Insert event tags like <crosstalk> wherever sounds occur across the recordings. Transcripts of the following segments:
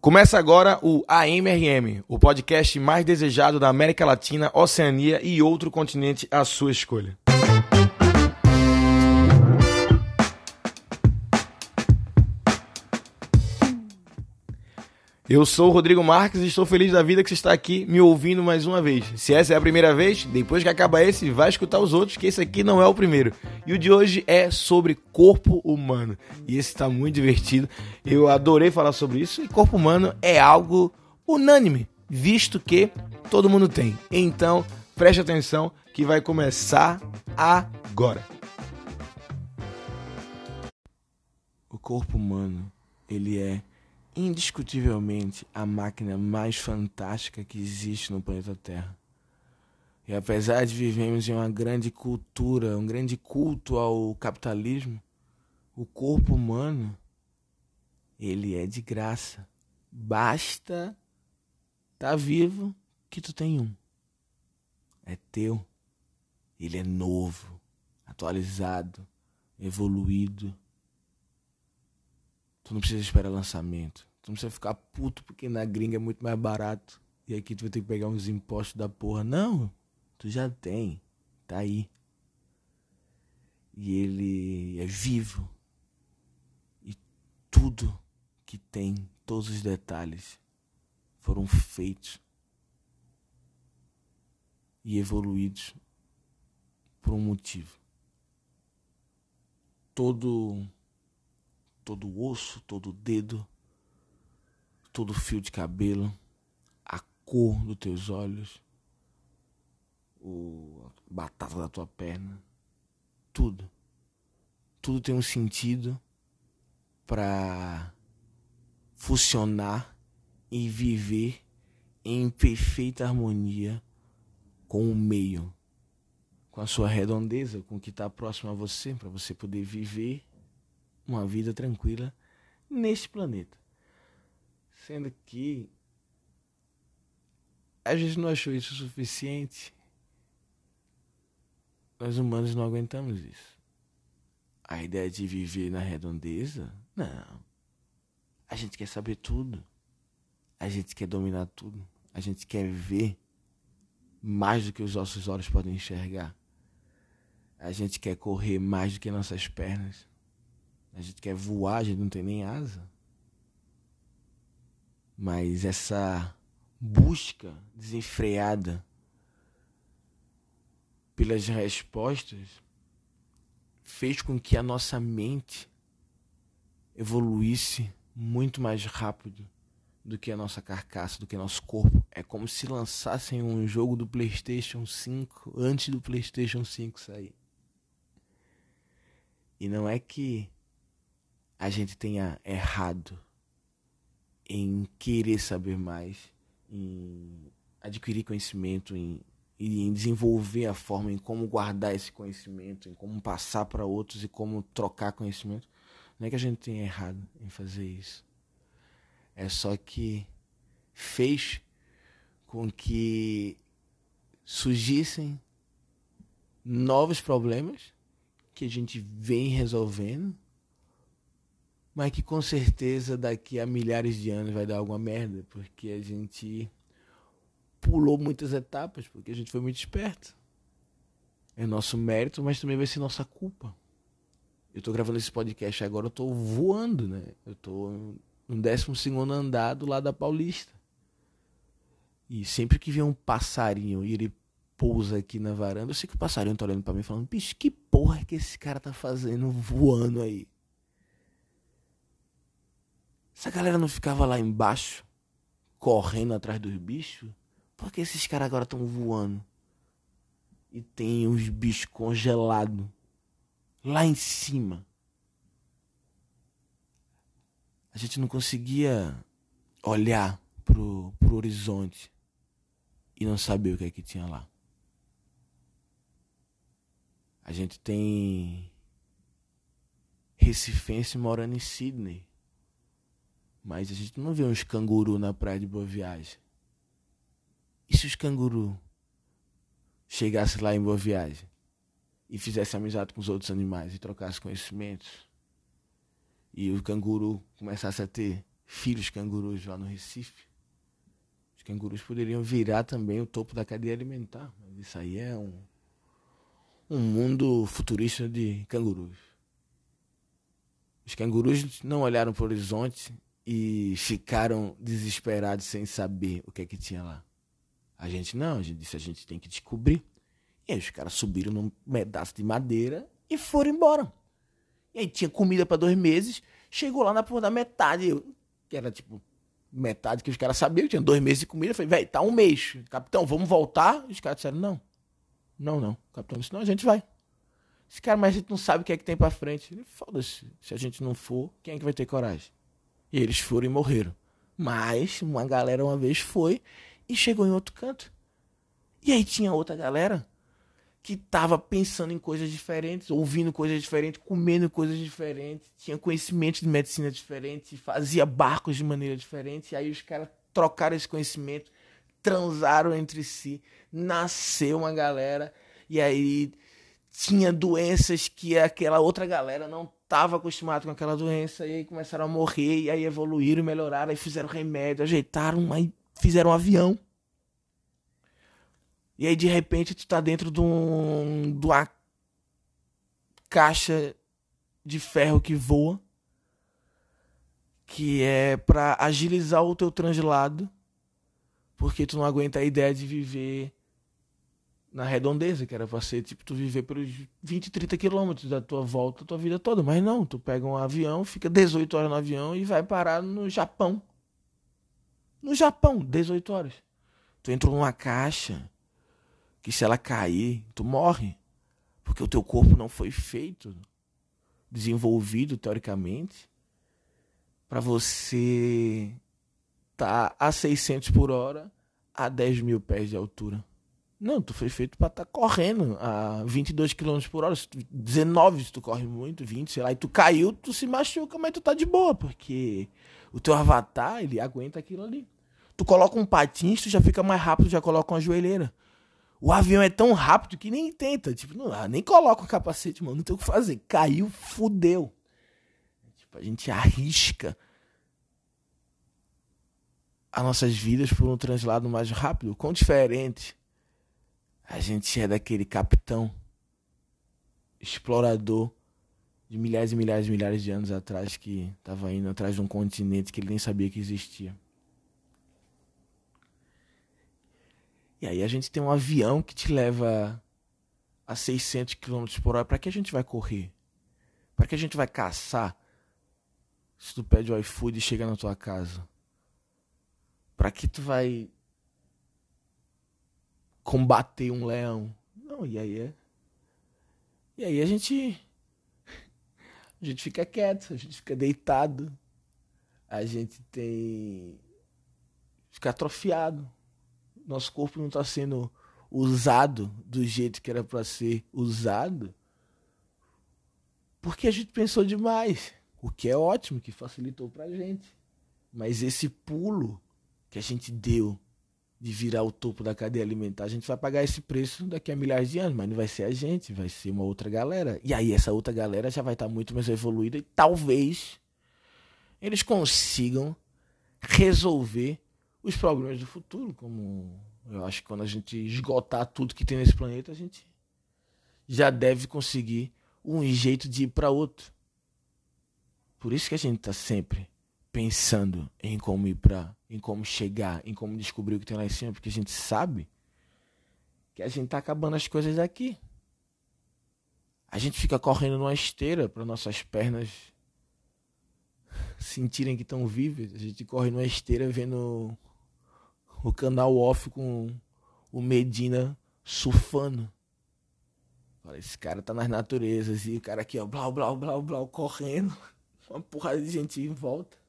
Começa agora o AMRM, o podcast mais desejado da América Latina, Oceania e outro continente à sua escolha. Eu sou o Rodrigo Marques e estou feliz da vida que você está aqui me ouvindo mais uma vez. Se essa é a primeira vez, depois que acaba esse, vai escutar os outros, que esse aqui não é o primeiro. E o de hoje é sobre corpo humano. E esse está muito divertido. Eu adorei falar sobre isso. E corpo humano é algo unânime, visto que todo mundo tem. Então, preste atenção que vai começar agora. O corpo humano, ele é indiscutivelmente a máquina mais fantástica que existe no planeta Terra. E apesar de vivermos em uma grande cultura, um grande culto ao capitalismo, o corpo humano, ele é de graça. Basta tá vivo que tu tem um. É teu. Ele é novo, atualizado, evoluído. Tu não precisa esperar lançamento. Tu não precisa ficar puto porque na gringa é muito mais barato. E aqui tu vai ter que pegar uns impostos da porra. Não, tu já tem. Tá aí. E ele é vivo. E tudo que tem, todos os detalhes, foram feitos e evoluídos por um motivo. Todo todo osso, todo dedo, todo fio de cabelo, a cor dos teus olhos, o a batata da tua perna, tudo. Tudo tem um sentido para funcionar e viver em perfeita harmonia com o meio, com a sua redondeza, com o que está próximo a você, para você poder viver uma vida tranquila neste planeta. Sendo que a gente não achou isso suficiente. Nós humanos não aguentamos isso. A ideia de viver na redondeza? Não. A gente quer saber tudo. A gente quer dominar tudo. A gente quer ver mais do que os nossos olhos podem enxergar. A gente quer correr mais do que nossas pernas. A gente quer voar, a gente não tem nem asa. Mas essa busca desenfreada pelas respostas fez com que a nossa mente evoluísse muito mais rápido do que a nossa carcaça, do que nosso corpo. É como se lançassem um jogo do PlayStation 5 antes do PlayStation 5 sair. E não é que a gente tenha errado em querer saber mais, em adquirir conhecimento, em, em desenvolver a forma em como guardar esse conhecimento, em como passar para outros e como trocar conhecimento. Não é que a gente tenha errado em fazer isso. É só que fez com que surgissem novos problemas que a gente vem resolvendo mas que com certeza daqui a milhares de anos vai dar alguma merda, porque a gente pulou muitas etapas, porque a gente foi muito esperto. É nosso mérito, mas também vai ser nossa culpa. Eu tô gravando esse podcast agora, eu tô voando, né? Eu tô no 12 andar do lado da Paulista. E sempre que vem um passarinho e ele pousa aqui na varanda, eu sei que o passarinho tá olhando para mim falando: bicho, que porra que esse cara tá fazendo voando aí? Essa galera não ficava lá embaixo, correndo atrás dos bichos? Por que esses caras agora estão voando? E tem os bichos congelados lá em cima. A gente não conseguia olhar pro, pro horizonte e não saber o que é que tinha lá. A gente tem recifense morando em Sydney. Mas a gente não vê uns canguru na praia de Boa Viagem. E se os canguru chegassem lá em Boa Viagem e fizesse amizade com os outros animais e trocasse conhecimentos? E o canguru começasse a ter filhos cangurus lá no Recife. Os cangurus poderiam virar também o topo da cadeia alimentar. Mas isso aí é um, um mundo futurista de cangurus. Os cangurus não olharam para o horizonte e ficaram desesperados sem saber o que é que tinha lá. A gente não, a gente disse a gente tem que descobrir. E aí os caras subiram num pedaço de madeira e foram embora. E aí tinha comida para dois meses, chegou lá na porra da metade, que era tipo metade que os caras sabiam, tinha dois meses de comida. Eu falei, velho, tá um mês. Capitão, vamos voltar? E os caras disseram, não. Não, não. O capitão disse, não, a gente vai. Esse cara, mas a gente não sabe o que é que tem pra frente. Foda-se. Se a gente não for, quem é que vai ter coragem? E eles foram e morreram. Mas uma galera uma vez foi e chegou em outro canto. E aí tinha outra galera que tava pensando em coisas diferentes, ouvindo coisas diferentes, comendo coisas diferentes, tinha conhecimento de medicina diferente, fazia barcos de maneira diferente. E aí os caras trocaram esse conhecimento, transaram entre si, nasceu uma galera. E aí tinha doenças que aquela outra galera não estava acostumada com aquela doença e aí começaram a morrer e aí evoluíram, melhoraram, aí fizeram remédio, ajeitaram, aí fizeram um avião. E aí de repente tu tá dentro de, um, de uma caixa de ferro que voa, que é para agilizar o teu translado, porque tu não aguenta a ideia de viver na redondeza, que era pra ser, tipo, tu viver pelos 20, 30 quilômetros da tua volta, tua vida toda. Mas não, tu pega um avião, fica 18 horas no avião e vai parar no Japão. No Japão, 18 horas. Tu entrou numa caixa que se ela cair, tu morre. Porque o teu corpo não foi feito, desenvolvido teoricamente, para você tá a 600 por hora a 10 mil pés de altura. Não, tu foi feito para estar tá correndo a 22 km por hora, 19 se tu corre muito, 20, sei lá, e tu caiu, tu se machuca, mas tu tá de boa, porque o teu avatar, ele aguenta aquilo ali. Tu coloca um patins, tu já fica mais rápido, já coloca uma joelheira. O avião é tão rápido que nem tenta, tipo, não, ah, nem coloca o capacete, mano, não tem o que fazer. Caiu, fudeu. Tipo, a gente arrisca as nossas vidas por um translado mais rápido, quão diferente a gente é daquele capitão explorador de milhares e milhares e milhares de anos atrás que estava indo atrás de um continente que ele nem sabia que existia. E aí a gente tem um avião que te leva a 600 km por hora. Para que a gente vai correr? Para que a gente vai caçar? Se tu pede o iFood e chega na tua casa. Para que tu vai combater um leão. Não, e aí é. E aí a gente. A gente fica quieto, a gente fica deitado. A gente tem. Fica atrofiado. Nosso corpo não está sendo usado do jeito que era para ser usado. Porque a gente pensou demais. O que é ótimo, que facilitou pra gente. Mas esse pulo que a gente deu de virar o topo da cadeia alimentar, a gente vai pagar esse preço daqui a milhares de anos, mas não vai ser a gente, vai ser uma outra galera. E aí essa outra galera já vai estar muito mais evoluída e talvez eles consigam resolver os problemas do futuro, como eu acho que quando a gente esgotar tudo que tem nesse planeta, a gente já deve conseguir um jeito de ir para outro. Por isso que a gente está sempre pensando em como ir para, em como chegar, em como descobrir o que tem lá em cima, porque a gente sabe que a gente tá acabando as coisas daqui. A gente fica correndo numa esteira para nossas pernas <laughs> sentirem que estão vivas. A gente corre numa esteira vendo o canal off com o Medina surfando. Olha, esse cara tá nas naturezas e o cara aqui, ó, blau, blau, blau, blau, correndo. <laughs> Uma porrada de gente em volta.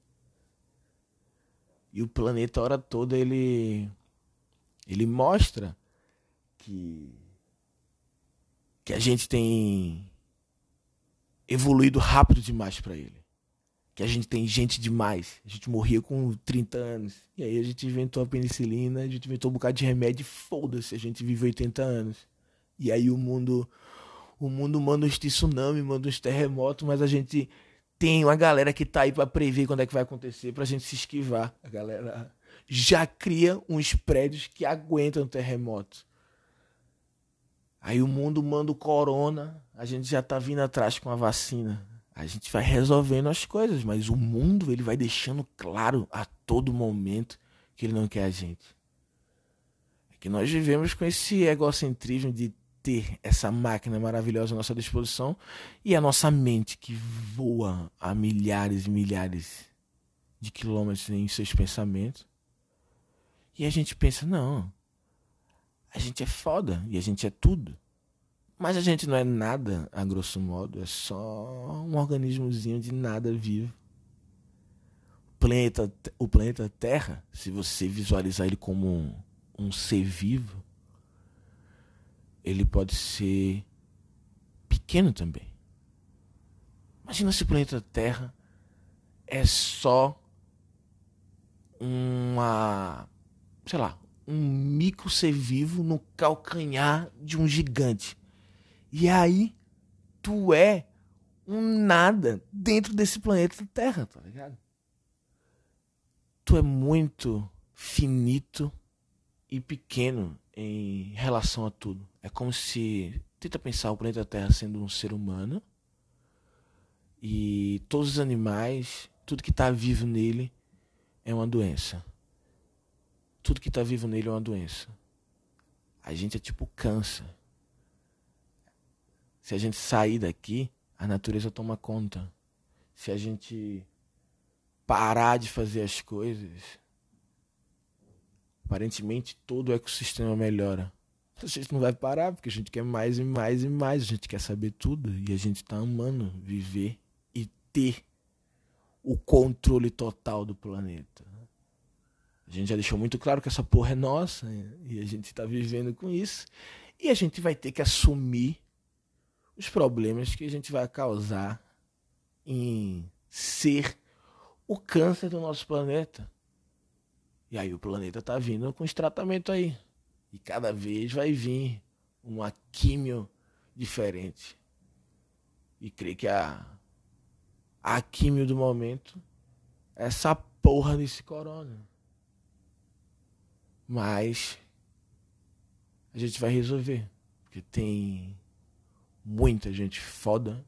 E o planeta a hora toda ele ele mostra que que a gente tem evoluído rápido demais para ele. Que a gente tem gente demais. A gente morria com 30 anos. E aí a gente inventou a penicilina, a gente inventou um bocado de remédio, foda-se, a gente vive 80 anos. E aí o mundo o mundo manda uns tsunami, manda uns terremotos, mas a gente tem uma galera que tá aí para prever quando é que vai acontecer pra gente se esquivar. A galera já cria uns prédios que aguentam terremoto. Aí o mundo manda o corona, a gente já tá vindo atrás com a vacina. A gente vai resolvendo as coisas, mas o mundo ele vai deixando claro a todo momento que ele não quer a gente. É que nós vivemos com esse egocentrismo de ter essa máquina maravilhosa à nossa disposição e a nossa mente que voa a milhares e milhares de quilômetros em seus pensamentos. E a gente pensa, não, a gente é foda e a gente é tudo. Mas a gente não é nada, a grosso modo, é só um organismozinho de nada vivo. O planeta, o planeta Terra, se você visualizar ele como um, um ser vivo, ele pode ser pequeno também. Imagina se o planeta Terra é só uma, sei lá, um micro ser vivo no calcanhar de um gigante. E aí tu é um nada dentro desse planeta Terra, tá ligado? Tu é muito finito e pequeno em relação a tudo. É como se. Tenta pensar o planeta Terra sendo um ser humano. E todos os animais, tudo que está vivo nele é uma doença. Tudo que está vivo nele é uma doença. A gente é tipo câncer. Se a gente sair daqui, a natureza toma conta. Se a gente parar de fazer as coisas, aparentemente todo o ecossistema melhora. A gente não vai parar, porque a gente quer mais e mais e mais, a gente quer saber tudo e a gente está amando viver e ter o controle total do planeta. A gente já deixou muito claro que essa porra é nossa e a gente está vivendo com isso. E a gente vai ter que assumir os problemas que a gente vai causar em ser o câncer do nosso planeta. E aí o planeta tá vindo com esse tratamento aí. E cada vez vai vir uma químio diferente. E creio que a, a químio do momento é essa porra desse corona. Mas a gente vai resolver. Porque tem muita gente foda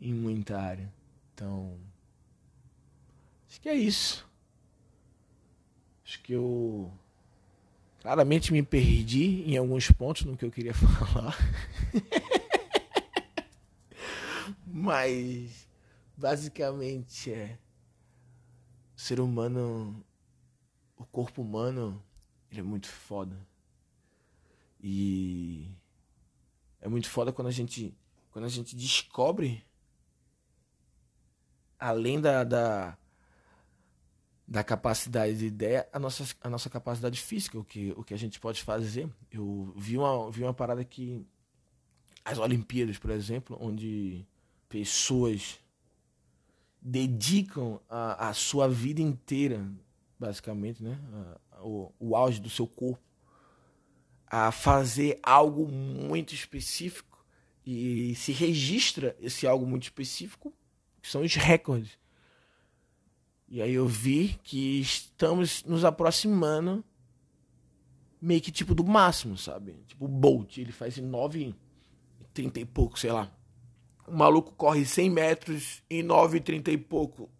em muita área. Então, acho que é isso. Acho que eu claramente me perdi em alguns pontos no que eu queria <laughs> falar. Mas basicamente é o ser humano, o corpo humano, ele é muito foda. E é muito foda quando a gente quando a gente descobre além da, da da capacidade de ideia a nossa, a nossa capacidade física, o que, o que a gente pode fazer. Eu vi uma, vi uma parada que as Olimpíadas, por exemplo, onde pessoas dedicam a, a sua vida inteira, basicamente, né, a, o, o auge do seu corpo, a fazer algo muito específico e se registra esse algo muito específico, que são os recordes e aí eu vi que estamos nos aproximando meio que tipo do máximo, sabe? Tipo o Bolt, ele faz em 9 30 e pouco, sei lá. O maluco corre 100 metros em 9 30 e pouco.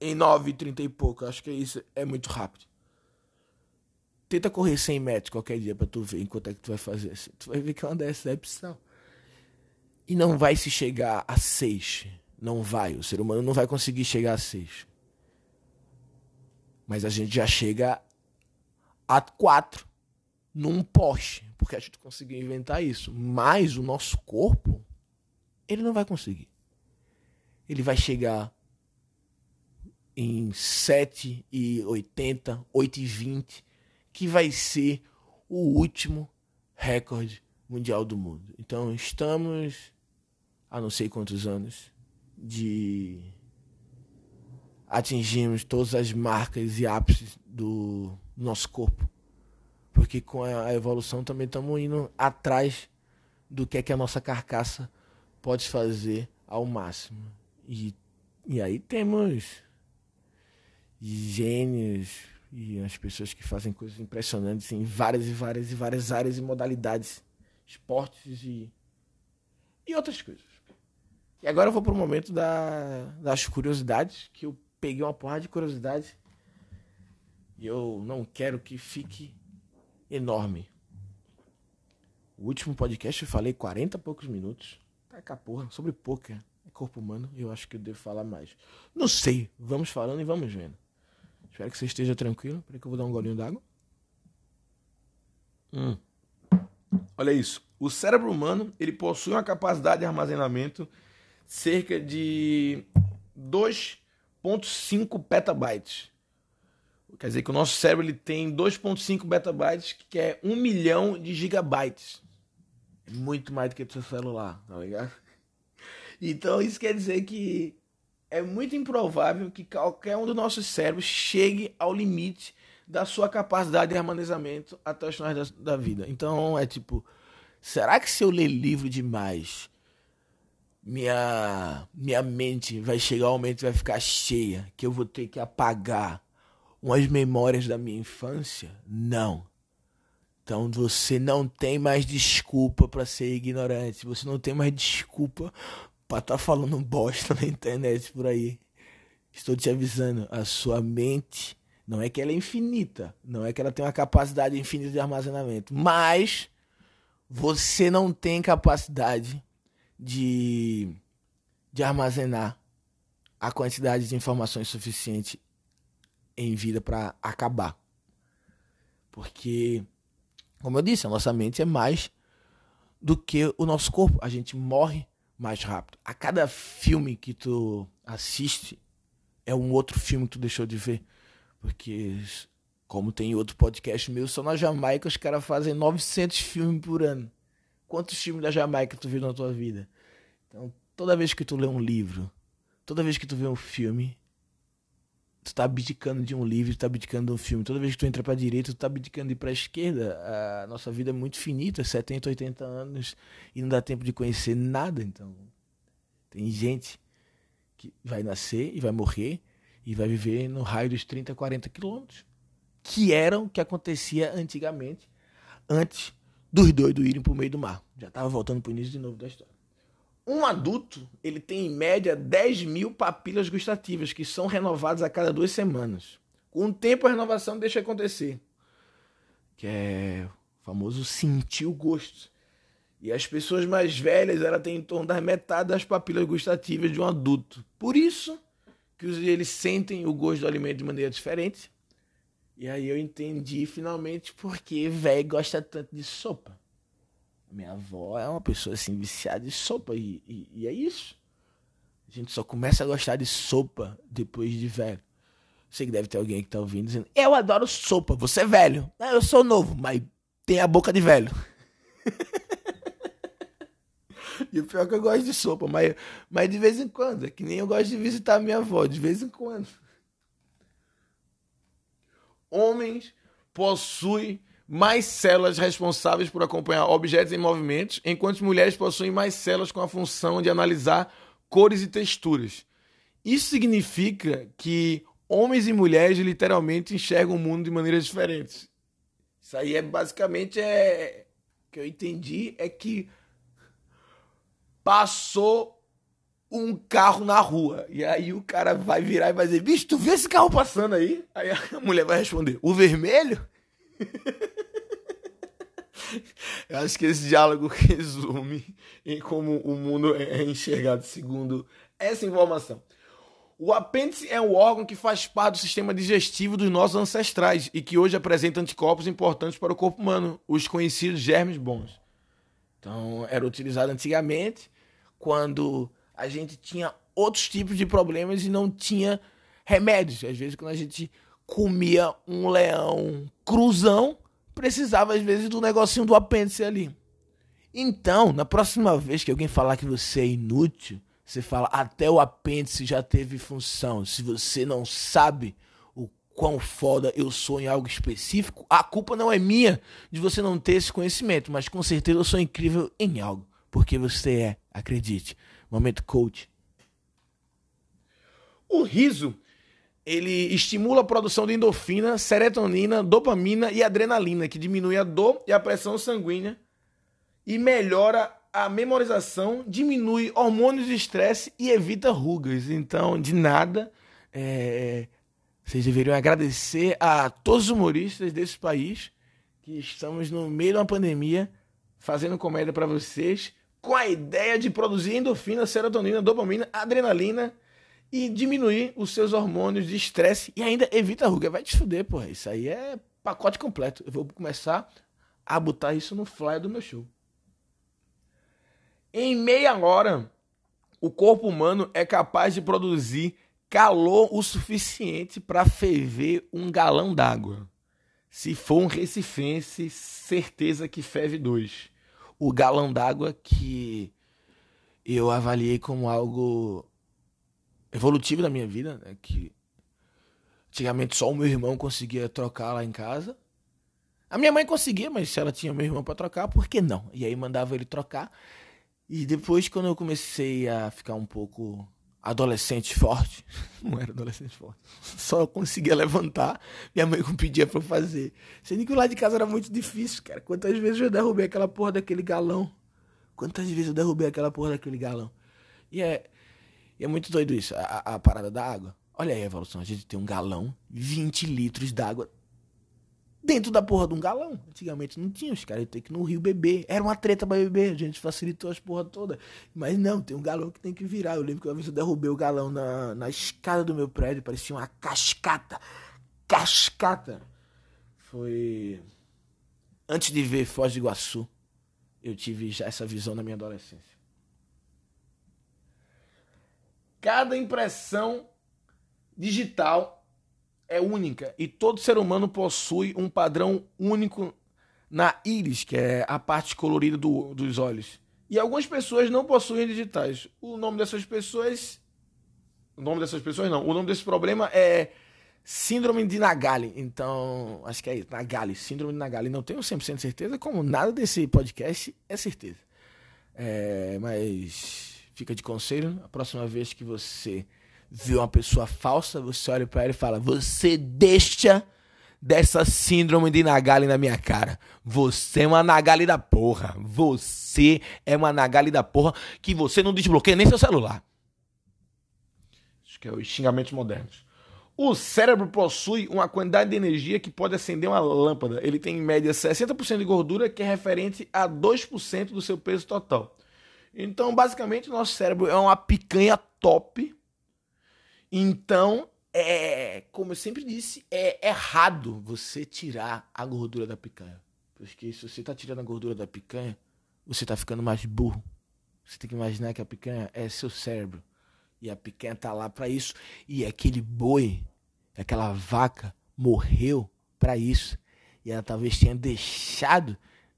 Em 9 30 e pouco. Acho que é isso é muito rápido. Tenta correr 100 metros qualquer dia pra tu ver enquanto é que tu vai fazer. Assim. Tu vai ver que é uma decepção. E não vai se chegar a 6. Não vai. O ser humano não vai conseguir chegar a 6. Mas a gente já chega a quatro num poste, porque a gente conseguiu inventar isso. Mas o nosso corpo, ele não vai conseguir. Ele vai chegar em 7 e 80, 8 e 20, que vai ser o último recorde mundial do mundo. Então estamos a não sei quantos anos de atingimos todas as marcas e ápices do nosso corpo. Porque com a evolução também estamos indo atrás do que é que a nossa carcaça pode fazer ao máximo. E E aí temos gênios e as pessoas que fazem coisas impressionantes em várias e várias e várias áreas e modalidades, esportes e, e outras coisas. E agora eu vou pro momento da, das curiosidades, que eu peguei uma porrada de curiosidades e eu não quero que fique enorme. O último podcast eu falei 40 e poucos minutos. Tá porra, sobre poker. É corpo humano, eu acho que eu devo falar mais. Não sei, vamos falando e vamos vendo. Espero que você esteja tranquilo. Peraí que eu vou dar um golinho d'água. Hum. Olha isso. O cérebro humano ele possui uma capacidade de armazenamento cerca de 2.5 petabytes. Quer dizer que o nosso cérebro ele tem 2.5 petabytes, que é 1 milhão de gigabytes. É muito mais do que o seu celular, tá ligado? Então isso quer dizer que é muito improvável que qualquer um dos nossos cérebros chegue ao limite da sua capacidade de armazenamento até os finais da, da vida. Então é tipo, será que se eu ler livro demais, minha minha mente vai chegar ao momento vai ficar cheia, que eu vou ter que apagar umas memórias da minha infância? Não. Então você não tem mais desculpa para ser ignorante. Você não tem mais desculpa para estar tá falando bosta na internet por aí. Estou te avisando, a sua mente não é que ela é infinita, não é que ela tem uma capacidade infinita de armazenamento, mas você não tem capacidade de, de armazenar a quantidade de informações suficiente em vida para acabar. Porque, como eu disse, a nossa mente é mais do que o nosso corpo. A gente morre mais rápido. A cada filme que tu assiste é um outro filme que tu deixou de ver. Porque, como tem outro podcast meu, só na Jamaica os caras fazem 900 filmes por ano. Quantos filmes da Jamaica tu viu na tua vida? Então, toda vez que tu lê um livro, toda vez que tu vê um filme, tu tá abdicando de um livro, tu tá abdicando de um filme. Toda vez que tu entra pra direita, tu tá abdicando de ir pra esquerda. A nossa vida é muito finita, 70, 80 anos, e não dá tempo de conhecer nada. Então, tem gente que vai nascer e vai morrer e vai viver no raio dos 30, 40 quilômetros. Que era o que acontecia antigamente, antes dos doidos irem pro meio do mar. Já tava voltando pro início de novo da história. Um adulto, ele tem em média 10 mil papilas gustativas, que são renovadas a cada duas semanas. Com o tempo, a renovação deixa acontecer. Que é o famoso sentir o gosto. E as pessoas mais velhas, ela tem em torno da metade das papilas gustativas de um adulto. Por isso que eles sentem o gosto do alimento de maneira diferente. E aí eu entendi finalmente porque velho gosta tanto de sopa. Minha avó é uma pessoa assim viciada em sopa e, e, e, é isso. A gente só começa a gostar de sopa depois de velho. Sei que deve ter alguém que tá ouvindo dizendo: Eu adoro sopa, você é velho. Não, eu sou novo, mas tem a boca de velho. <laughs> e o pior é que eu gosto de sopa, mas, mas de vez em quando. É que nem eu gosto de visitar minha avó, de vez em quando. Homens possuem mais células responsáveis por acompanhar objetos em movimentos, enquanto mulheres possuem mais células com a função de analisar cores e texturas. Isso significa que homens e mulheres literalmente enxergam o mundo de maneiras diferentes. Isso aí é basicamente é o que eu entendi é que passou um carro na rua. E aí o cara vai virar e vai dizer: Bicho, tu viu esse carro passando aí? Aí a <laughs> mulher vai responder: O vermelho? <laughs> Eu acho que esse diálogo <laughs> resume em como o mundo é enxergado segundo essa informação. O apêndice é um órgão que faz parte do sistema digestivo dos nossos ancestrais e que hoje apresenta anticorpos importantes para o corpo humano, os conhecidos germes bons. Então, era utilizado antigamente quando a gente tinha outros tipos de problemas e não tinha remédios. Às vezes, quando a gente comia um leão cruzão, precisava às vezes do negocinho do apêndice ali. Então, na próxima vez que alguém falar que você é inútil, você fala até o apêndice já teve função. Se você não sabe o quão foda eu sou em algo específico, a culpa não é minha de você não ter esse conhecimento, mas com certeza eu sou incrível em algo, porque você é, acredite. Momento coach. O riso, ele estimula a produção de endorfina, serotonina, dopamina e adrenalina, que diminui a dor e a pressão sanguínea e melhora a memorização, diminui hormônios de estresse e evita rugas. Então, de nada, é, vocês deveriam agradecer a todos os humoristas desse país que estamos no meio de uma pandemia fazendo comédia para vocês com a ideia de produzir endorfina, serotonina, dopamina, adrenalina e diminuir os seus hormônios de estresse e ainda evita ruga. Vai te fuder, porra. Isso aí é pacote completo. Eu vou começar a botar isso no flyer do meu show. Em meia hora, o corpo humano é capaz de produzir calor o suficiente para ferver um galão d'água. Se for um recifense, certeza que ferve dois. O galão d'água que eu avaliei como algo evolutivo da minha vida, né? que antigamente só o meu irmão conseguia trocar lá em casa. A minha mãe conseguia, mas se ela tinha meu irmão para trocar, por que não? E aí mandava ele trocar. E depois, quando eu comecei a ficar um pouco adolescente forte, <laughs> não era adolescente forte, só conseguia levantar, minha mãe pedia pra eu fazer. Sendo que lá de casa era muito difícil, cara. Quantas vezes eu derrubei aquela porra daquele galão? Quantas vezes eu derrubei aquela porra daquele galão? E é, e é muito doido isso, a, a parada da água. Olha aí a evolução, a gente tem um galão, 20 litros d'água dentro da porra de um galão. Antigamente não tinha, os caras iam ter que ir no rio beber. Era uma treta pra beber, a gente facilitou as porra toda. Mas não, tem um galão que tem que virar. Eu lembro que uma vez eu derrubei o galão na, na escada do meu prédio, parecia uma cascata. Cascata! Foi. Antes de ver Foz do Iguaçu, eu tive já essa visão na minha adolescência. Cada impressão digital é única e todo ser humano possui um padrão único na íris, que é a parte colorida do, dos olhos. E algumas pessoas não possuem digitais. O nome dessas pessoas. O nome dessas pessoas não. O nome desse problema é Síndrome de Nagali. Então, acho que é isso. Nagali. Síndrome de Nagali. Não tenho 100% certeza, como nada desse podcast é certeza. É, mas fica de conselho. A próxima vez que você vê uma pessoa falsa, você olha para ela e fala: Você deixa dessa síndrome de Nagali na minha cara. Você é uma Nagali da porra. Você é uma Nagali da porra que você não desbloqueia nem seu celular. Acho que é os xingamentos modernos. O cérebro possui uma quantidade de energia que pode acender uma lâmpada. Ele tem em média 60% de gordura, que é referente a 2% do seu peso total. Então, basicamente, nosso cérebro é uma picanha top então, é, como eu sempre disse, é errado você tirar a gordura da picanha. Porque se você está tirando a gordura da picanha, você está ficando mais burro. Você tem que imaginar que a picanha é seu cérebro. E a picanha tá lá para isso. E aquele boi, aquela vaca, morreu para isso. E ela talvez tenha deixado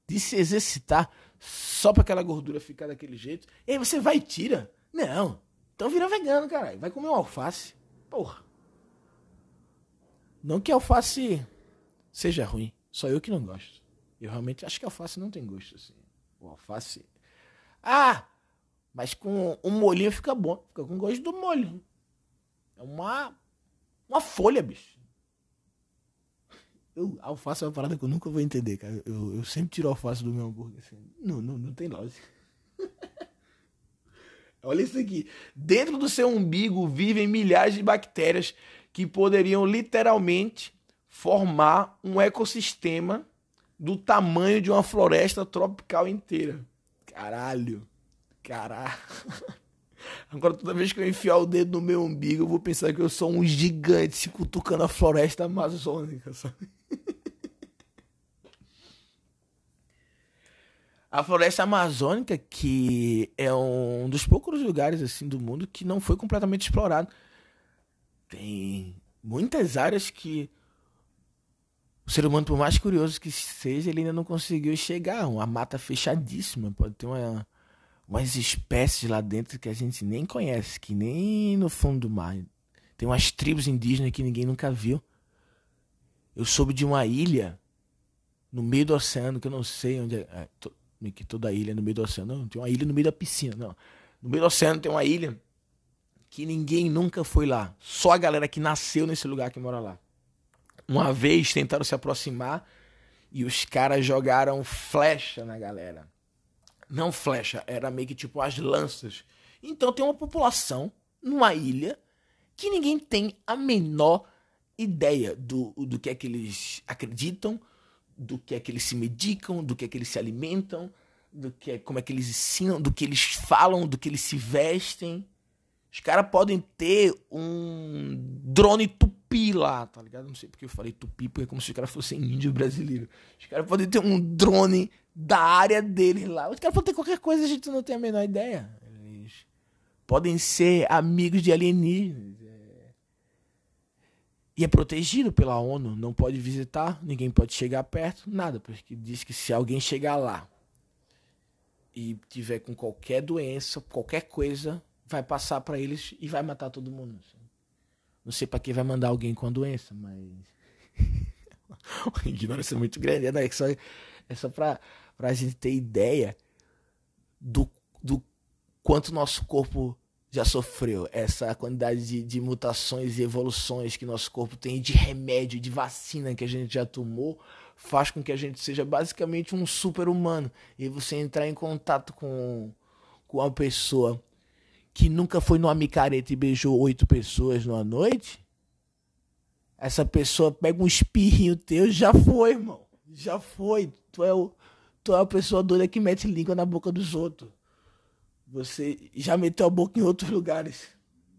de se exercitar só para aquela gordura ficar daquele jeito. E aí você vai e tira. Não. Então vira vegano, caralho. Vai comer um alface. Porra. Não que alface seja ruim. Só eu que não gosto. Eu realmente acho que alface não tem gosto, assim. O alface. Ah! Mas com um molhinho fica bom. Fica com gosto do molho. É uma. Uma folha, bicho. Eu, alface é uma parada que eu nunca vou entender, cara. Eu, eu sempre tiro alface do meu hambúrguer. Assim. Não, não, não tem lógica. <laughs> Olha isso aqui. Dentro do seu umbigo vivem milhares de bactérias que poderiam literalmente formar um ecossistema do tamanho de uma floresta tropical inteira. Caralho. Caralho. <laughs> Agora, toda vez que eu enfiar o dedo no meu umbigo, eu vou pensar que eu sou um gigante se cutucando a floresta amazônica, sabe? A floresta amazônica, que é um dos poucos lugares assim do mundo que não foi completamente explorado. Tem muitas áreas que o ser humano, por mais curioso que seja, ele ainda não conseguiu chegar. Uma mata fechadíssima, pode ter uma, umas espécies lá dentro que a gente nem conhece, que nem no fundo do mar. Tem umas tribos indígenas que ninguém nunca viu. Eu soube de uma ilha no meio do oceano que eu não sei onde é. Que toda ilha no meio do oceano. Não, tem uma ilha no meio da piscina. Não. No meio do oceano tem uma ilha que ninguém nunca foi lá. Só a galera que nasceu nesse lugar que mora lá. Uma vez tentaram se aproximar e os caras jogaram flecha na galera. Não flecha, era meio que tipo as lanças. Então tem uma população numa ilha que ninguém tem a menor ideia do, do que é que eles acreditam, do que é que eles se medicam, do que é que eles se alimentam, do que é, como é que eles ensinam, do que eles falam, do que eles se vestem. Os caras podem ter um drone tupi lá, tá ligado? Não sei porque eu falei tupi, porque é como se os caras fossem índio brasileiro. Os caras podem ter um drone da área deles lá. Os caras podem ter qualquer coisa, a gente não tem a menor ideia. Eles podem ser amigos de alienígenas. E é protegido pela ONU, não pode visitar, ninguém pode chegar perto, nada, porque diz que se alguém chegar lá e tiver com qualquer doença, qualquer coisa, vai passar para eles e vai matar todo mundo. Não sei para que vai mandar alguém com a doença, mas. <laughs> Uma ignorância é muito grande, né? É só, é só pra, pra gente ter ideia do, do quanto nosso corpo já sofreu. Essa quantidade de, de mutações e evoluções que nosso corpo tem, de remédio, de vacina que a gente já tomou, faz com que a gente seja basicamente um super-humano. E você entrar em contato com, com uma pessoa que nunca foi numa micareta e beijou oito pessoas numa noite, essa pessoa pega um espirrinho teu, já foi, irmão. Já foi. Tu é, o, tu é a pessoa doida que mete língua na boca dos outros. Você já meteu a boca em outros lugares.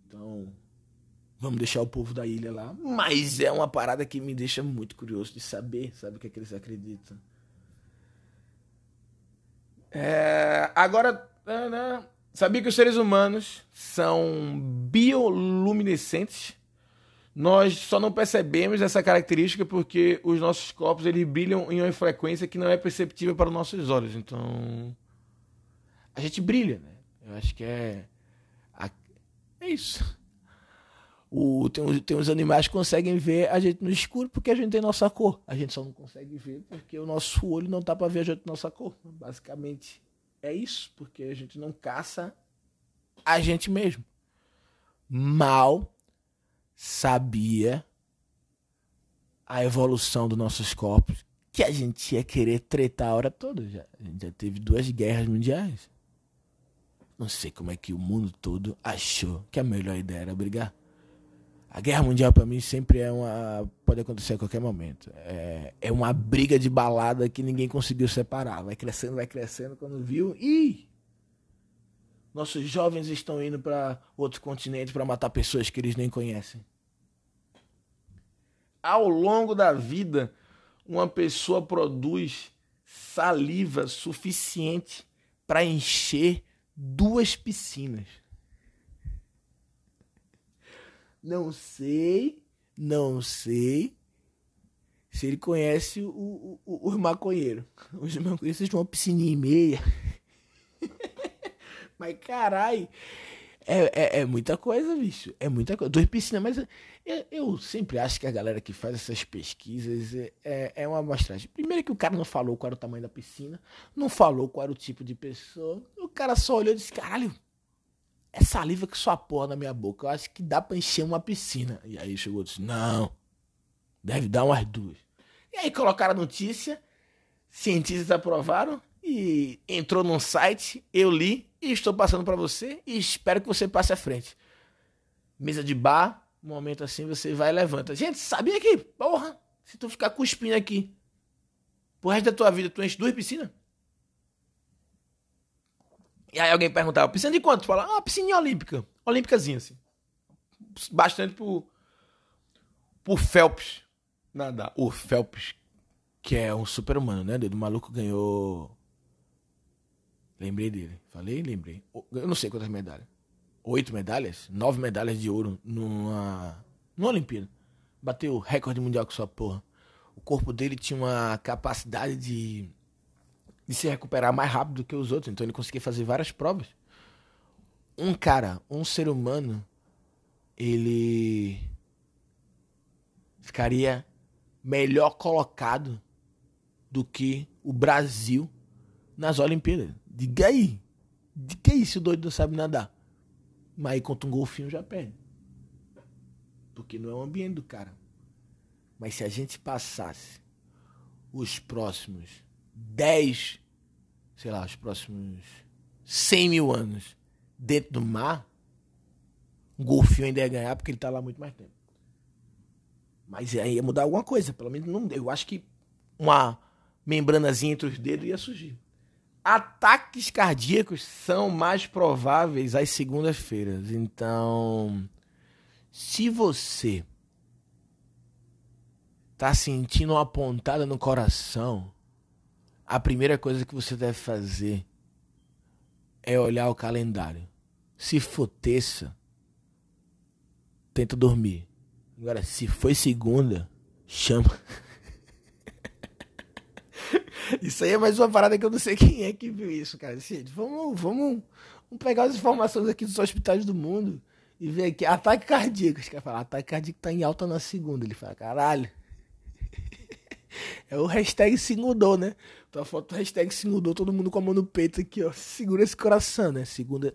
Então, vamos deixar o povo da ilha lá. Mas é uma parada que me deixa muito curioso de saber, sabe o que, é que eles acreditam. É, agora, Sabia que os seres humanos são bioluminescentes? Nós só não percebemos essa característica porque os nossos corpos eles brilham em uma frequência que não é perceptível para os nossos olhos. Então, a gente brilha, né? Eu acho que é é isso. O, tem, tem uns animais que conseguem ver a gente no escuro porque a gente tem nossa cor. A gente só não consegue ver porque o nosso olho não tá para ver a gente nossa cor. Basicamente, é isso, porque a gente não caça a gente mesmo. Mal sabia a evolução dos nossos corpos que a gente ia querer tretar a hora toda. Já. A gente já teve duas guerras mundiais. Não sei como é que o mundo todo achou que a melhor ideia era brigar. A guerra mundial para mim sempre é uma. Pode acontecer a qualquer momento. É, é uma briga de balada que ninguém conseguiu separar. Vai crescendo, vai crescendo. Quando viu. Ih! Nossos jovens estão indo para outro continente para matar pessoas que eles nem conhecem. Ao longo da vida, uma pessoa produz saliva suficiente para encher duas piscinas. Não sei, não sei se ele conhece o, o, o, <laughs> os maconheiros. Os maconheiros têm uma piscininha e meia. <laughs> mas carai, é, é, é, muita coisa, bicho. É muita coisa. Duas piscinas, mas eu, eu, sempre acho que a galera que faz essas pesquisas é, é, é uma amostragem. Primeiro que o cara não falou qual era o tamanho da piscina, não falou qual era o tipo de pessoa. O cara só olhou e disse, caralho, é saliva que só porra na minha boca. Eu acho que dá pra encher uma piscina. E aí chegou e disse: Não, deve dar umas duas. E aí colocaram a notícia, cientistas aprovaram e entrou num site, eu li e estou passando para você e espero que você passe à frente. Mesa de bar, um momento assim você vai e levanta. Gente, sabia que, porra, se tu ficar cuspindo aqui pro resto da tua vida, tu enche duas piscinas? E aí alguém perguntava, piscina de quanto? Tu fala, ah, piscininha olímpica. Olímpicazinha, assim. Bastante por, por Phelps nadar. O Phelps, que é um super humano, né? O maluco ganhou... Lembrei dele. Falei? Lembrei. Eu não sei quantas medalhas. Oito medalhas? Nove medalhas de ouro numa... Numa Olimpíada. Bateu o recorde mundial com sua porra. O corpo dele tinha uma capacidade de de se recuperar mais rápido que os outros. Então ele conseguia fazer várias provas. Um cara, um ser humano, ele ficaria melhor colocado do que o Brasil nas Olimpíadas. Diga aí. Diga aí se o doido não sabe nadar. Mas aí contra um golfinho já perde. Porque não é o ambiente do cara. Mas se a gente passasse os próximos 10, sei lá, os próximos 100 mil anos dentro do mar, um golfinho ainda ia ganhar porque ele tá lá muito mais tempo. Mas aí ia mudar alguma coisa. Pelo menos não, eu acho que uma membranazinha entre os dedos ia surgir. Ataques cardíacos são mais prováveis às segundas-feiras. Então, se você tá sentindo uma pontada no coração, a primeira coisa que você deve fazer é olhar o calendário. Se for terça, tenta dormir. Agora, se foi segunda, chama. Isso aí é mais uma parada que eu não sei quem é que viu isso, cara. Gente, vamos, vamos, vamos pegar as informações aqui dos hospitais do mundo e ver aqui. Ataque cardíaco. Os caras falam, ataque cardíaco tá em alta na segunda. Ele fala, caralho. <laughs> É o hashtag se mudou, né? Tua foto hashtag se mudou, todo mundo com a mão no peito aqui, ó. Segura esse coração, né? Segunda.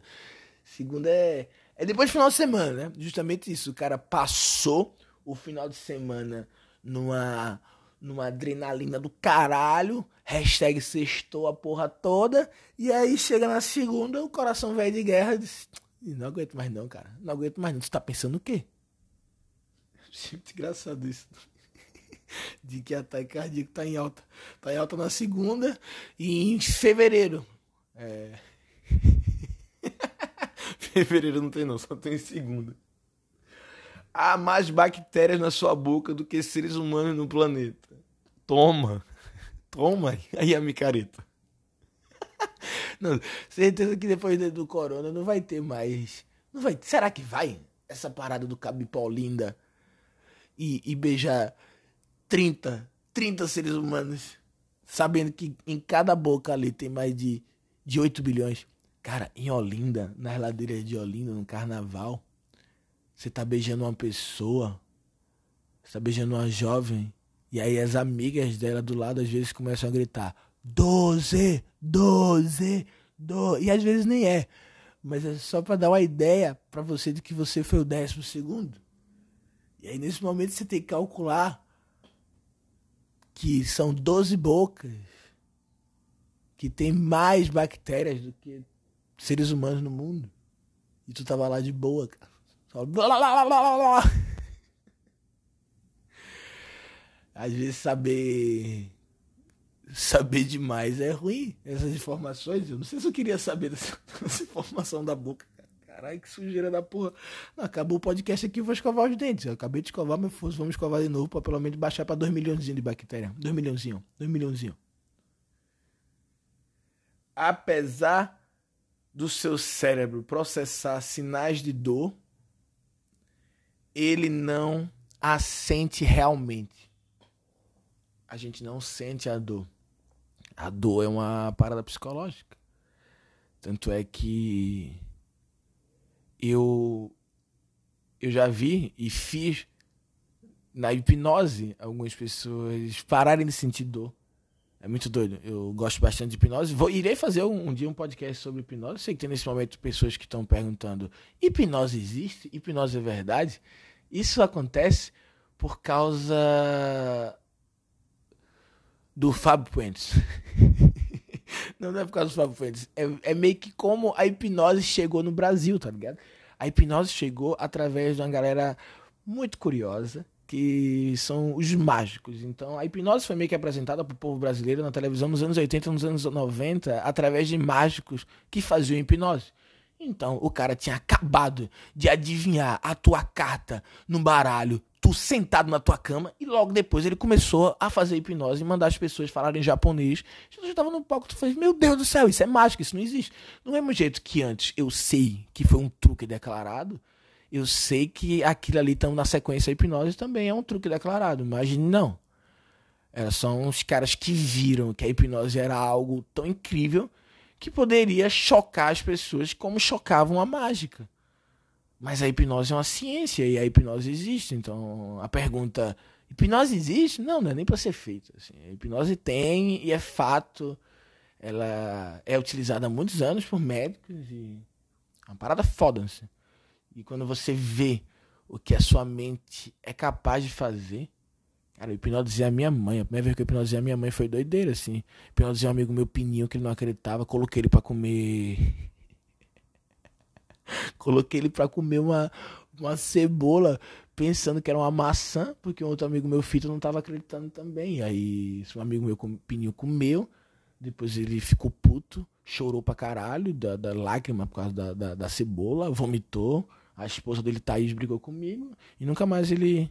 Segunda é. É depois do final de semana, né? Justamente isso. O cara passou o final de semana numa, numa adrenalina do caralho. Hashtag sextou a porra toda. E aí chega na segunda, o coração velho de guerra diz, não aguento mais não, cara. Não aguento mais não. Tu tá pensando o quê? <laughs> Muito engraçado isso. <laughs> De que ataque cardíaco tá em alta. Tá em alta na segunda e em fevereiro. É. <laughs> Fevereiro não tem não, só tem segunda. Há mais bactérias na sua boca do que seres humanos no planeta. Toma. Toma aí a micareta. <laughs> Não, certeza que depois do corona não vai ter mais. Não vai. Será que vai? Essa parada do Cabi Paulinda e, e beijar 30, 30 seres humanos, sabendo que em cada boca ali tem mais de, de 8 bilhões. Cara, em Olinda, nas ladeiras de Olinda, no carnaval, você tá beijando uma pessoa, você tá beijando uma jovem, e aí as amigas dela do lado às vezes começam a gritar: doze, doze, doze. E às vezes nem é. Mas é só para dar uma ideia para você de que você foi o décimo segundo. E aí nesse momento você tem que calcular que são 12 bocas que tem mais bactérias do que seres humanos no mundo. E tu tava lá de boa, cara. Só blá, blá, blá, blá, blá. Às vezes saber saber demais é ruim. Essas informações, eu não sei se eu queria saber dessa, <laughs> dessa informação da boca. Caralho, que sujeira da porra. Não, acabou o podcast aqui, vou escovar os dentes. Eu acabei de escovar, mas vamos escovar de novo pra pelo menos baixar pra 2 milhões de bactéria. 2 milhãozinho, 2 milhãozinho. Apesar do seu cérebro processar sinais de dor, ele não a sente realmente. A gente não sente a dor. A dor é uma parada psicológica. Tanto é que eu eu já vi e fiz na hipnose algumas pessoas pararem de sentir dor. É muito doido. Eu gosto bastante de hipnose. Vou, irei fazer um, um dia um podcast sobre hipnose. Sei que tem nesse momento pessoas que estão perguntando: hipnose existe? Hipnose é verdade? Isso acontece por causa do Fábio Puentes. <laughs> não, não é por causa do Fábio Puentes. É, é meio que como a hipnose chegou no Brasil, tá ligado? A hipnose chegou através de uma galera muito curiosa que são os mágicos. Então, a hipnose foi meio que apresentada para o povo brasileiro na televisão nos anos 80, nos anos 90, através de mágicos que faziam hipnose. Então, o cara tinha acabado de adivinhar a tua carta no baralho, tu sentado na tua cama, e logo depois ele começou a fazer hipnose e mandar as pessoas falarem japonês. Tu estava no palco, tu fez, meu Deus do céu, isso é mágico, isso não existe. Do mesmo jeito que antes eu sei que foi um truque declarado, eu sei que aquilo ali estão na sequência hipnose também é um truque declarado. Imagine não. Era só uns caras que viram que a hipnose era algo tão incrível que poderia chocar as pessoas como chocavam a mágica. Mas a hipnose é uma ciência e a hipnose existe. Então a pergunta: hipnose existe? Não, não é nem para ser feita. Assim. A hipnose tem e é fato. Ela é utilizada há muitos anos por médicos e é uma parada foda. Assim. E quando você vê o que a sua mente é capaz de fazer. Cara, eu hipnotizei a minha mãe. A primeira vez que eu hipnotizei a minha mãe foi doideira, assim. Hipnotizei um amigo meu, Pininho, que ele não acreditava. Coloquei ele para comer. <laughs> coloquei ele para comer uma, uma cebola, pensando que era uma maçã, porque um outro amigo meu, Fito, não tava acreditando também. Aí, um amigo meu, Pininho, comeu. Depois ele ficou puto, chorou pra caralho da, da lágrima por causa da, da, da cebola, vomitou. A esposa dele, Thaís, brigou comigo e nunca mais ele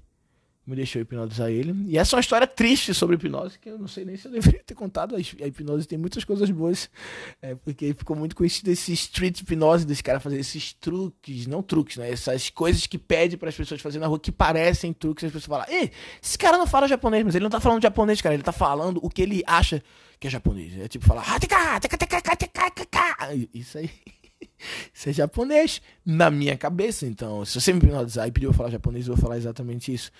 me deixou hipnotizar ele. E essa é uma história triste sobre hipnose, que eu não sei nem se eu deveria ter contado. A hipnose tem muitas coisas boas, é, porque ficou muito conhecido esse street hipnose, desse cara fazer esses truques, não truques, né? Essas coisas que pede para as pessoas fazerem na rua que parecem truques. As pessoas falam, ei, esse cara não fala japonês, mas ele não tá falando japonês, cara, ele tá falando o que ele acha que é japonês. É tipo falar, isso aí. <laughs> Isso é japonês na minha cabeça. Então, se você me hipnotizar e pedir eu falar japonês, eu vou falar exatamente isso.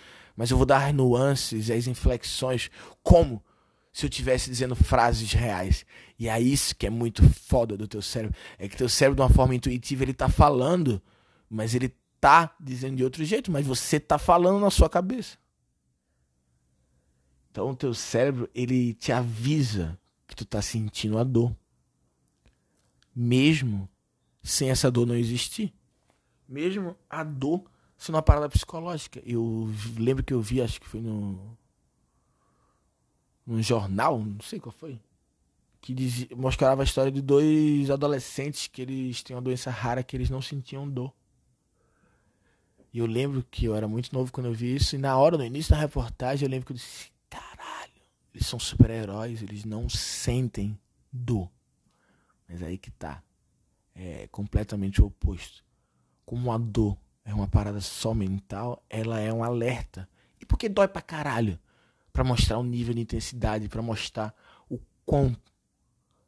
Mas eu vou dar nuances, as inflexões, como se eu estivesse dizendo frases reais. E é isso que é muito foda do teu cérebro. É que teu cérebro, de uma forma intuitiva, ele tá falando, mas ele tá dizendo de outro jeito, mas você tá falando na sua cabeça. Então o teu cérebro, ele te avisa que tu tá sentindo a dor. Mesmo sem essa dor não existir. Mesmo a dor sendo uma parada psicológica. Eu lembro que eu vi, acho que foi no. num jornal, não sei qual foi. Que dizia, mostrava a história de dois adolescentes que eles têm uma doença rara que eles não sentiam dor. E eu lembro que eu era muito novo quando eu vi isso. E na hora, no início da reportagem, eu lembro que eu disse: caralho, eles são super-heróis, eles não sentem dor. Mas aí que tá é completamente o oposto. Como a dor é uma parada só mental, ela é um alerta. E por que dói pra caralho? Pra mostrar o nível de intensidade, para mostrar o quão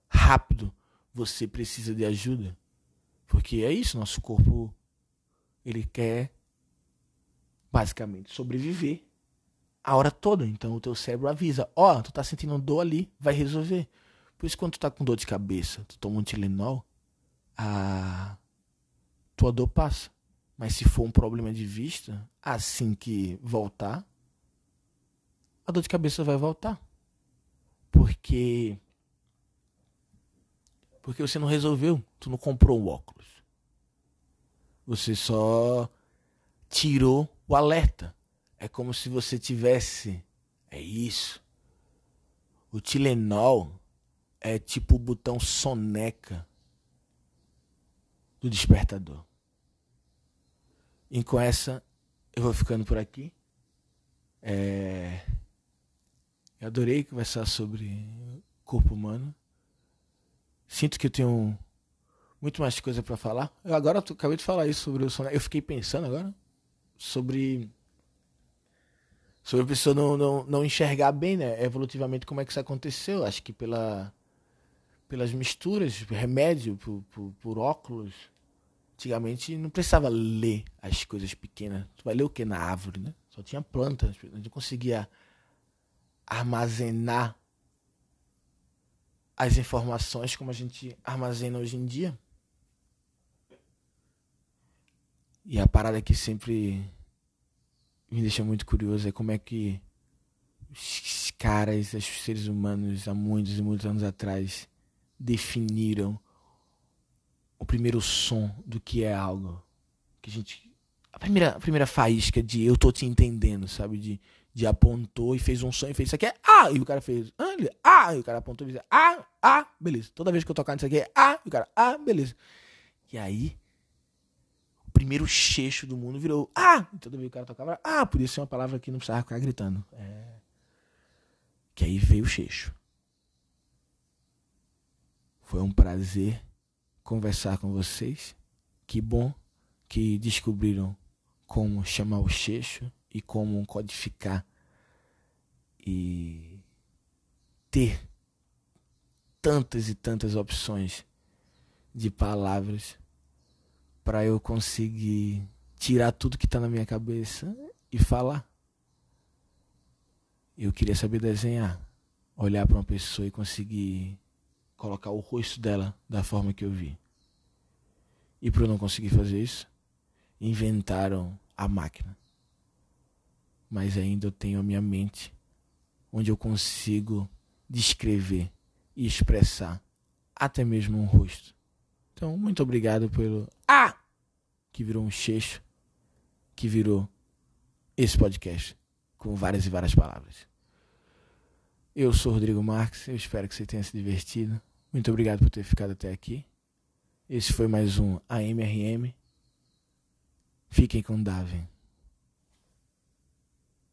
rápido você precisa de ajuda. Porque é isso, nosso corpo ele quer basicamente sobreviver a hora toda. Então o teu cérebro avisa, ó, oh, tu tá sentindo dor ali, vai resolver. Por isso quando tu tá com dor de cabeça, tu toma um Tilenol, a tua dor passa. Mas se for um problema de vista, assim que voltar, a dor de cabeça vai voltar. Porque porque você não resolveu, tu não comprou o óculos. Você só tirou o alerta. É como se você tivesse é isso. O Tilenol é tipo o botão soneca do despertador. E com essa, eu vou ficando por aqui. É... Eu adorei conversar sobre corpo humano. Sinto que eu tenho muito mais coisa para falar. Eu agora eu acabei de falar isso sobre o sono. Eu fiquei pensando agora sobre sobre a pessoa não, não, não enxergar bem, né? Evolutivamente como é que isso aconteceu. Acho que pela pelas misturas, remédio, por, por, por óculos Antigamente não precisava ler as coisas pequenas. Tu vai ler o que na árvore, né? Só tinha plantas. A gente conseguia armazenar as informações como a gente armazena hoje em dia. E a parada que sempre me deixa muito curioso é como é que os caras, os seres humanos, há muitos e muitos anos atrás, definiram o primeiro som do que é algo que a gente a primeira a primeira faísca de eu tô te entendendo, sabe, de de apontou e fez um som e fez isso aqui é ah, e o cara fez ah, ele, ah, e o cara apontou e fez ah, ah, beleza. Toda vez que eu tocar nisso aqui é ah, e o cara ah, beleza. E aí o primeiro cheixo do mundo virou ah, e toda vez que o cara tocava ah, podia ser uma palavra que não precisava ficar gritando. É... Que aí veio o cheixo. Foi um prazer conversar com vocês. Que bom que descobriram como chamar o cheixo e como codificar e ter tantas e tantas opções de palavras para eu conseguir tirar tudo que está na minha cabeça e falar. Eu queria saber desenhar, olhar para uma pessoa e conseguir colocar o rosto dela da forma que eu vi. E para eu não conseguir fazer isso, inventaram a máquina. Mas ainda eu tenho a minha mente, onde eu consigo descrever e expressar até mesmo um rosto. Então, muito obrigado pelo Ah! Que virou um cheixo, que virou esse podcast com várias e várias palavras. Eu sou Rodrigo Marques, eu espero que você tenha se divertido. Muito obrigado por ter ficado até aqui. Esse foi mais um AMRM. Fiquem com Davi.